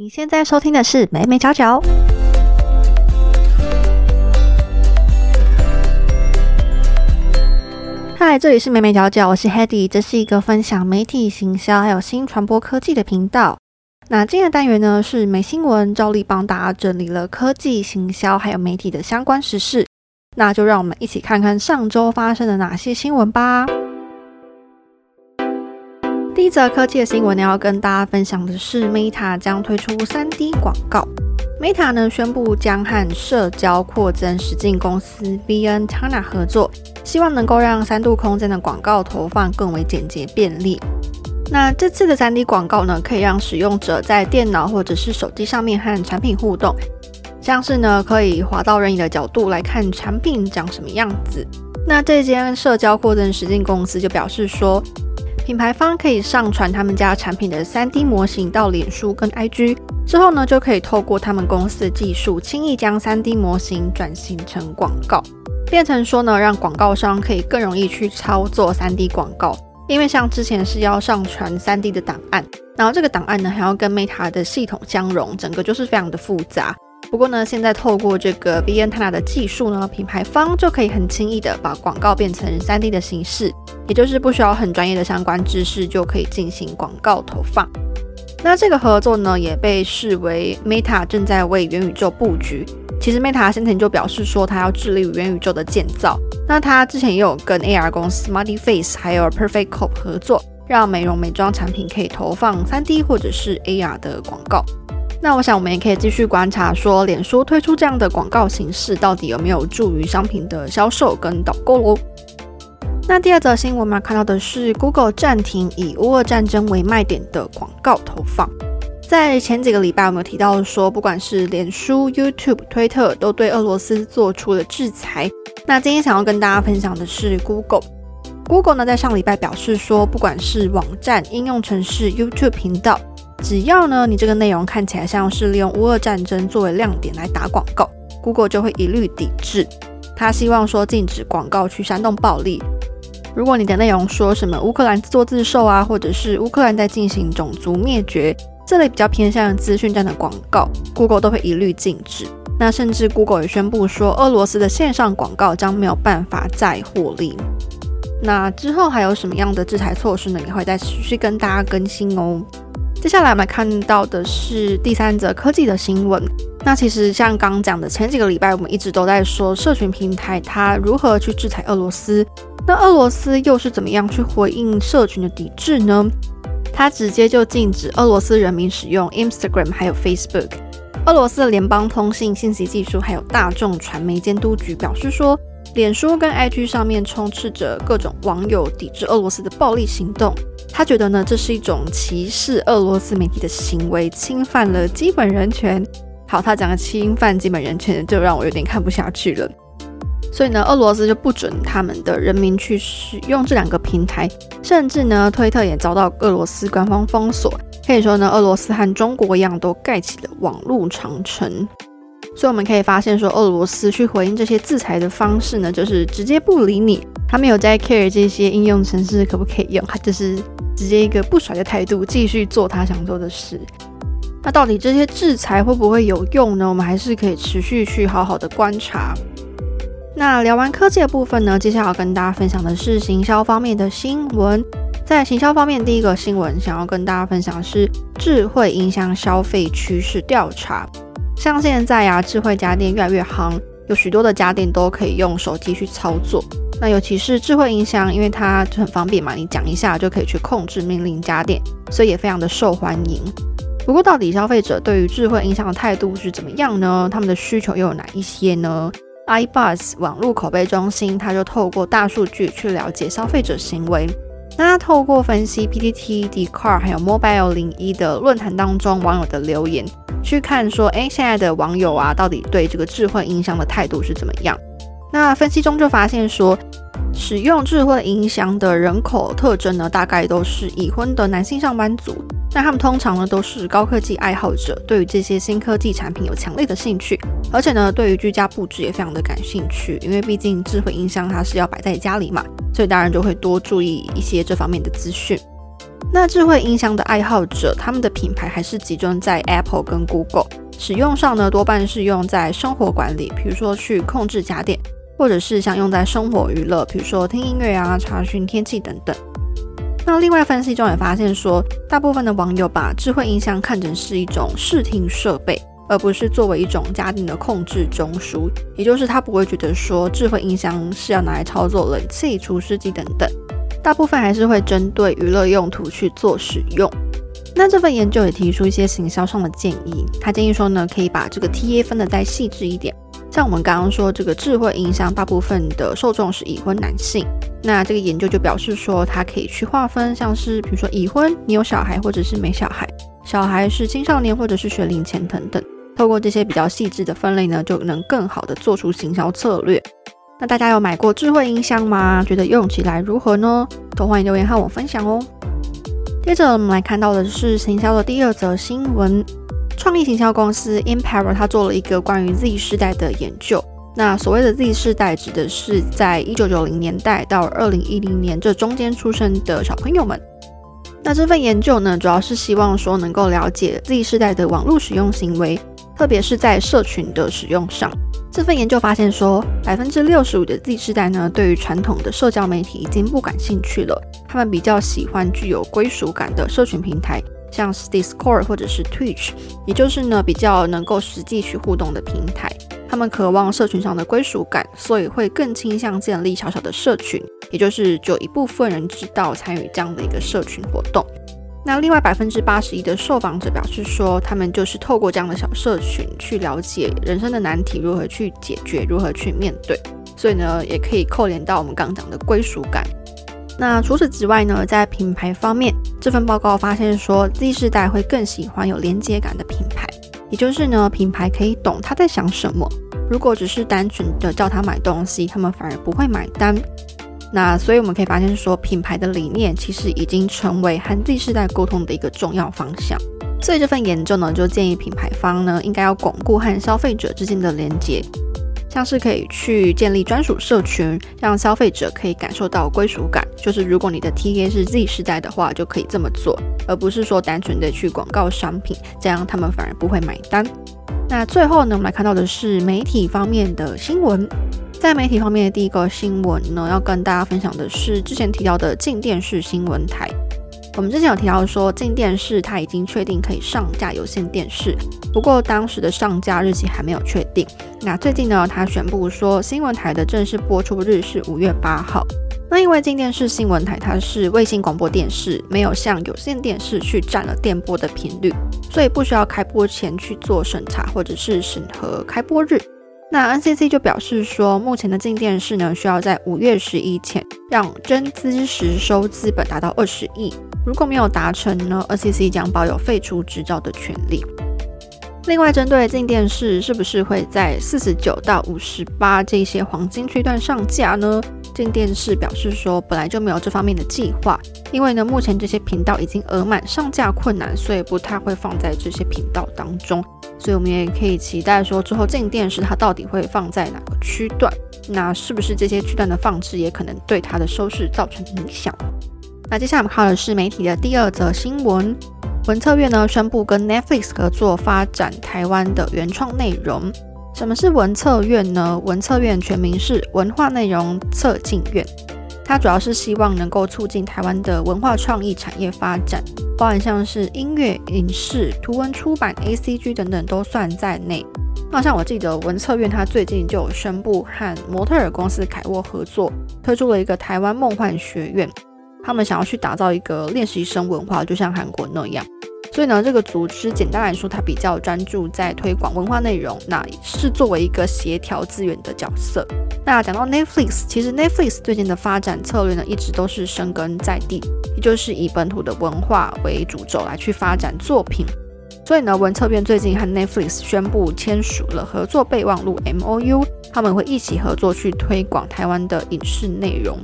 你现在收听的是美美角角。嗨，这里是美美角角，我是 Hedy，这是一个分享媒体行销还有新传播科技的频道。那今天的单元呢是美新闻，照例帮大家整理了科技行销还有媒体的相关时事。那就让我们一起看看上周发生了哪些新闻吧。一则科技的新闻呢，要跟大家分享的是 Meta 将推出 3D 广告。Meta 呢宣布将和社交扩增实境公司 VN Tana 合作，希望能够让三度空间的广告投放更为简洁便利。那这次的 3D 广告呢，可以让使用者在电脑或者是手机上面和产品互动，像是呢可以滑到任意的角度来看产品长什么样子。那这间社交扩增实境公司就表示说。品牌方可以上传他们家产品的 3D 模型到脸书跟 IG 之后呢，就可以透过他们公司的技术，轻易将 3D 模型转型成广告，变成说呢，让广告商可以更容易去操作 3D 广告。因为像之前是要上传 3D 的档案，然后这个档案呢还要跟 Meta 的系统相容，整个就是非常的复杂。不过呢，现在透过这个 v n t a n a 的技术呢，品牌方就可以很轻易的把广告变成 3D 的形式，也就是不需要很专业的相关知识就可以进行广告投放。那这个合作呢，也被视为 Meta 正在为元宇宙布局。其实 Meta 先前就表示说，它要致力于元宇宙的建造。那它之前也有跟 AR 公司 Multi Face 还有 Perfect Corp 合作，让美容美妆产品可以投放 3D 或者是 AR 的广告。那我想，我们也可以继续观察，说脸书推出这样的广告形式，到底有没有助于商品的销售跟导购喽？那第二则新闻嘛，看到的是 Google 暂停以乌俄战争为卖点的广告投放。在前几个礼拜，我们有提到说，不管是脸书、YouTube、推特，都对俄罗斯做出了制裁。那今天想要跟大家分享的是 Google。Google 呢，在上礼拜表示说，不管是网站、应用程式、YouTube 频道。只要呢，你这个内容看起来像是利用乌俄战争作为亮点来打广告，Google 就会一律抵制。他希望说禁止广告去煽动暴力。如果你的内容说什么乌克兰自作自受啊，或者是乌克兰在进行种族灭绝这类比较偏向资讯站的广告，Google 都会一律禁止。那甚至 Google 也宣布说，俄罗斯的线上广告将没有办法再获利。那之后还有什么样的制裁措施呢？也会再持续跟大家更新哦。接下来我们看到的是第三则科技的新闻。那其实像刚讲的，前几个礼拜我们一直都在说社群平台它如何去制裁俄罗斯。那俄罗斯又是怎么样去回应社群的抵制呢？它直接就禁止俄罗斯人民使用 Instagram 还有 Facebook。俄罗斯的联邦通信信息技术还有大众传媒监督局表示说，脸书跟 IG 上面充斥着各种网友抵制俄罗斯的暴力行动。他觉得呢，这是一种歧视俄罗斯媒体的行为，侵犯了基本人权。好，他讲的侵犯基本人权，就让我有点看不下去了。所以呢，俄罗斯就不准他们的人民去使用这两个平台，甚至呢，推特也遭到俄罗斯官方封锁。可以说呢，俄罗斯和中国一样，都盖起了网络长城。所以我们可以发现，说俄罗斯去回应这些制裁的方式呢，就是直接不理你，他没有在 care 这些应用程式可不可以用，他就是。直接一个不甩的态度，继续做他想做的事。那到底这些制裁会不会有用呢？我们还是可以持续去好好的观察。那聊完科技的部分呢，接下来要跟大家分享的是行销方面的新闻。在行销方面，第一个新闻想要跟大家分享的是智慧音箱消费趋势调查。像现在呀，智慧家电越来越夯，有许多的家电都可以用手机去操作。那尤其是智慧音箱，因为它就很方便嘛，你讲一下就可以去控制命令家电，所以也非常的受欢迎。不过，到底消费者对于智慧音箱的态度是怎么样呢？他们的需求又有哪一些呢？iBus 网络口碑中心，它就透过大数据去了解消费者行为。那透过分析 PTT、d c a r 还有 Mobile 零一的论坛当中网友的留言，去看说，哎，现在的网友啊，到底对这个智慧音箱的态度是怎么样？那分析中就发现说，使用智慧音箱的人口特征呢，大概都是已婚的男性上班族。那他们通常呢都是高科技爱好者，对于这些新科技产品有强烈的兴趣，而且呢对于居家布置也非常的感兴趣。因为毕竟智慧音箱它是要摆在家里嘛，所以当然就会多注意一些这方面的资讯。那智慧音箱的爱好者，他们的品牌还是集中在 Apple 跟 Google，使用上呢多半是用在生活管理，比如说去控制家电，或者是像用在生活娱乐，比如说听音乐啊、查询天气等等。那另外分析中也发现说，大部分的网友把智慧音箱看成是一种视听设备，而不是作为一种家庭的控制中枢，也就是他不会觉得说智慧音箱是要拿来操作冷气、除湿机等等。大部分还是会针对娱乐用途去做使用。那这份研究也提出一些行销上的建议，他建议说呢，可以把这个 TA 分得再细致一点。像我们刚刚说，这个智慧音箱大部分的受众是已婚男性，那这个研究就表示说，它可以去划分，像是比如说已婚、你有小孩或者是没小孩，小孩是青少年或者是学龄前等等。透过这些比较细致的分类呢，就能更好的做出行销策略。那大家有买过智慧音箱吗？觉得用起来如何呢？都欢迎留言和我分享哦。接着我们来看到的是行销的第二则新闻，创意行销公司 Empower 它做了一个关于 Z 世代的研究。那所谓的 Z 世代指的是在一九九零年代到二零一零年这中间出生的小朋友们。那这份研究呢，主要是希望说能够了解 Z 世代的网络使用行为，特别是在社群的使用上。这份研究发现说，百分之六十五的 Z 世代呢，对于传统的社交媒体已经不感兴趣了。他们比较喜欢具有归属感的社群平台，像 Discord 或者是 Twitch，也就是呢比较能够实际去互动的平台。他们渴望社群上的归属感，所以会更倾向建立小小的社群，也就是就一部分人知道参与这样的一个社群活动。那另外百分之八十一的受访者表示说，他们就是透过这样的小社群去了解人生的难题如何去解决，如何去面对。所以呢，也可以扣连到我们刚讲的归属感。那除此之外呢，在品牌方面，这份报告发现说，Z 世代会更喜欢有连接感的品牌，也就是呢，品牌可以懂他在想什么。如果只是单纯的叫他买东西，他们反而不会买单。那所以我们可以发现说，品牌的理念其实已经成为和 Z 世代沟通的一个重要方向。所以这份研究呢，就建议品牌方呢，应该要巩固和消费者之间的连接，像是可以去建立专属社群，让消费者可以感受到归属感。就是如果你的 TA 是 Z 世代的话，就可以这么做，而不是说单纯的去广告商品，这样他们反而不会买单。那最后呢，我们来看到的是媒体方面的新闻。在媒体方面的第一个新闻呢，要跟大家分享的是之前提到的静电视新闻台。我们之前有提到说，静电视它已经确定可以上架有线电视，不过当时的上架日期还没有确定。那最近呢，它宣布说新闻台的正式播出日是五月八号。那因为静电视新闻台它是卫星广播电视，没有像有线电视去占了电波的频率，所以不需要开播前去做审查或者是审核开播日。那 NCC 就表示说，目前的静电视呢，需要在五月十一前让真资实收资本达到二十亿。如果没有达成呢，NCC 将保有废除执照的权利。另外，针对静电视是不是会在四十九到五十八这些黄金区段上架呢？静电视表示说，本来就没有这方面的计划，因为呢，目前这些频道已经额满，上架困难，所以不太会放在这些频道当中。所以，我们也可以期待说，之后静电视它到底会放在哪个区段？那是不是这些区段的放置也可能对它的收视造成影响？那接下来我们看的是媒体的第二则新闻：文策院呢宣布跟 Netflix 合作发展台湾的原创内容。什么是文策院呢？文策院全名是文化内容策进院。它主要是希望能够促进台湾的文化创意产业发展，包含像是音乐、影视、图文出版、ACG 等等都算在内。那像我记得文策院，它最近就宣布和模特儿公司凯沃合作，推出了一个台湾梦幻学院。他们想要去打造一个练习生文化，就像韩国那样。所以呢，这个组织简单来说，它比较专注在推广文化内容，那是作为一个协调资源的角色。那讲到 Netflix，其实 Netflix 最近的发展策略呢，一直都是生根在地，也就是以本土的文化为主轴来去发展作品。所以呢，文策院最近和 Netflix 宣布签署了合作备忘录 MOU，他们会一起合作去推广台湾的影视内容。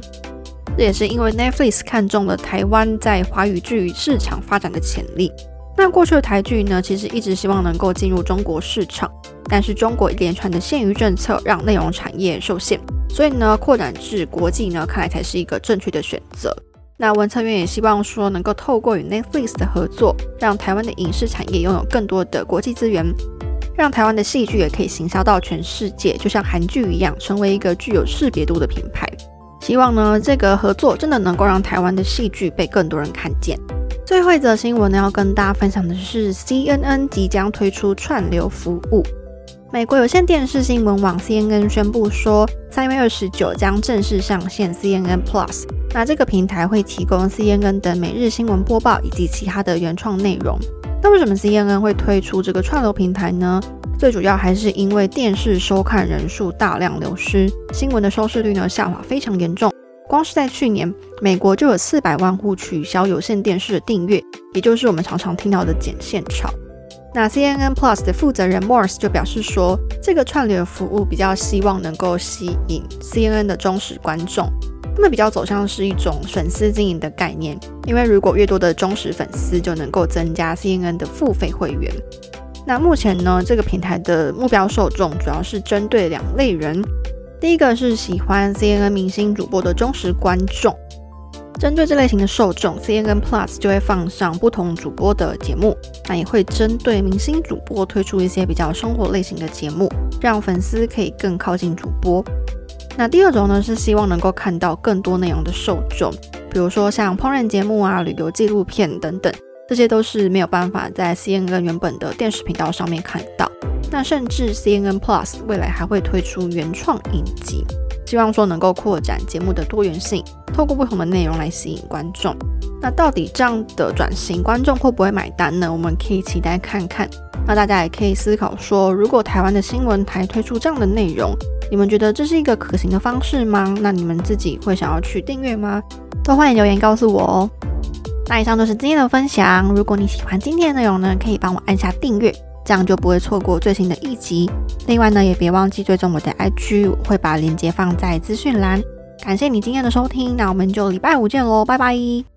这也是因为 Netflix 看中了台湾在华语剧市场发展的潜力。那过去的台剧呢，其实一直希望能够进入中国市场，但是中国一连串的限娱政策让内容产业受限，所以呢，扩展至国际呢，看来才是一个正确的选择。那文策院也希望说，能够透过与 Netflix 的合作，让台湾的影视产业拥有更多的国际资源，让台湾的戏剧也可以行销到全世界，就像韩剧一样，成为一个具有识别度的品牌。希望呢，这个合作真的能够让台湾的戏剧被更多人看见。最后一则新闻呢，要跟大家分享的是 CNN 即将推出串流服务。美国有线电视新闻网 CNN 宣布说，三月二十九将正式上线 CNN Plus。那这个平台会提供 CNN 的每日新闻播报以及其他的原创内容。那为什么 CNN 会推出这个串流平台呢？最主要还是因为电视收看人数大量流失，新闻的收视率呢下滑非常严重。光是在去年，美国就有四百万户取消有线电视的订阅，也就是我们常常听到的剪线潮。那 CNN Plus 的负责人 Morse 就表示说，这个串流服务比较希望能够吸引 CNN 的忠实观众，他们比较走向是一种粉丝经营的概念，因为如果越多的忠实粉丝，就能够增加 CNN 的付费会员。那目前呢，这个平台的目标受众主要是针对两类人，第一个是喜欢 CNN 明星主播的忠实观众。针对这类型的受众，CNN Plus 就会放上不同主播的节目，那也会针对明星主播推出一些比较生活类型的节目，让粉丝可以更靠近主播。那第二种呢，是希望能够看到更多内容的受众，比如说像烹饪节目啊、旅游纪录片等等，这些都是没有办法在 CNN 原本的电视频道上面看到。那甚至 CNN Plus 未来还会推出原创影集。希望说能够扩展节目的多元性，透过不同的内容来吸引观众。那到底这样的转型，观众会不会买单呢？我们可以期待看看。那大家也可以思考说，如果台湾的新闻台推出这样的内容，你们觉得这是一个可行的方式吗？那你们自己会想要去订阅吗？都欢迎留言告诉我哦。那以上就是今天的分享。如果你喜欢今天的内容呢，可以帮我按下订阅。这样就不会错过最新的一集。另外呢，也别忘记追踪我的 IG，我会把链接放在资讯栏。感谢你今天的收听，那我们就礼拜五见喽，拜拜。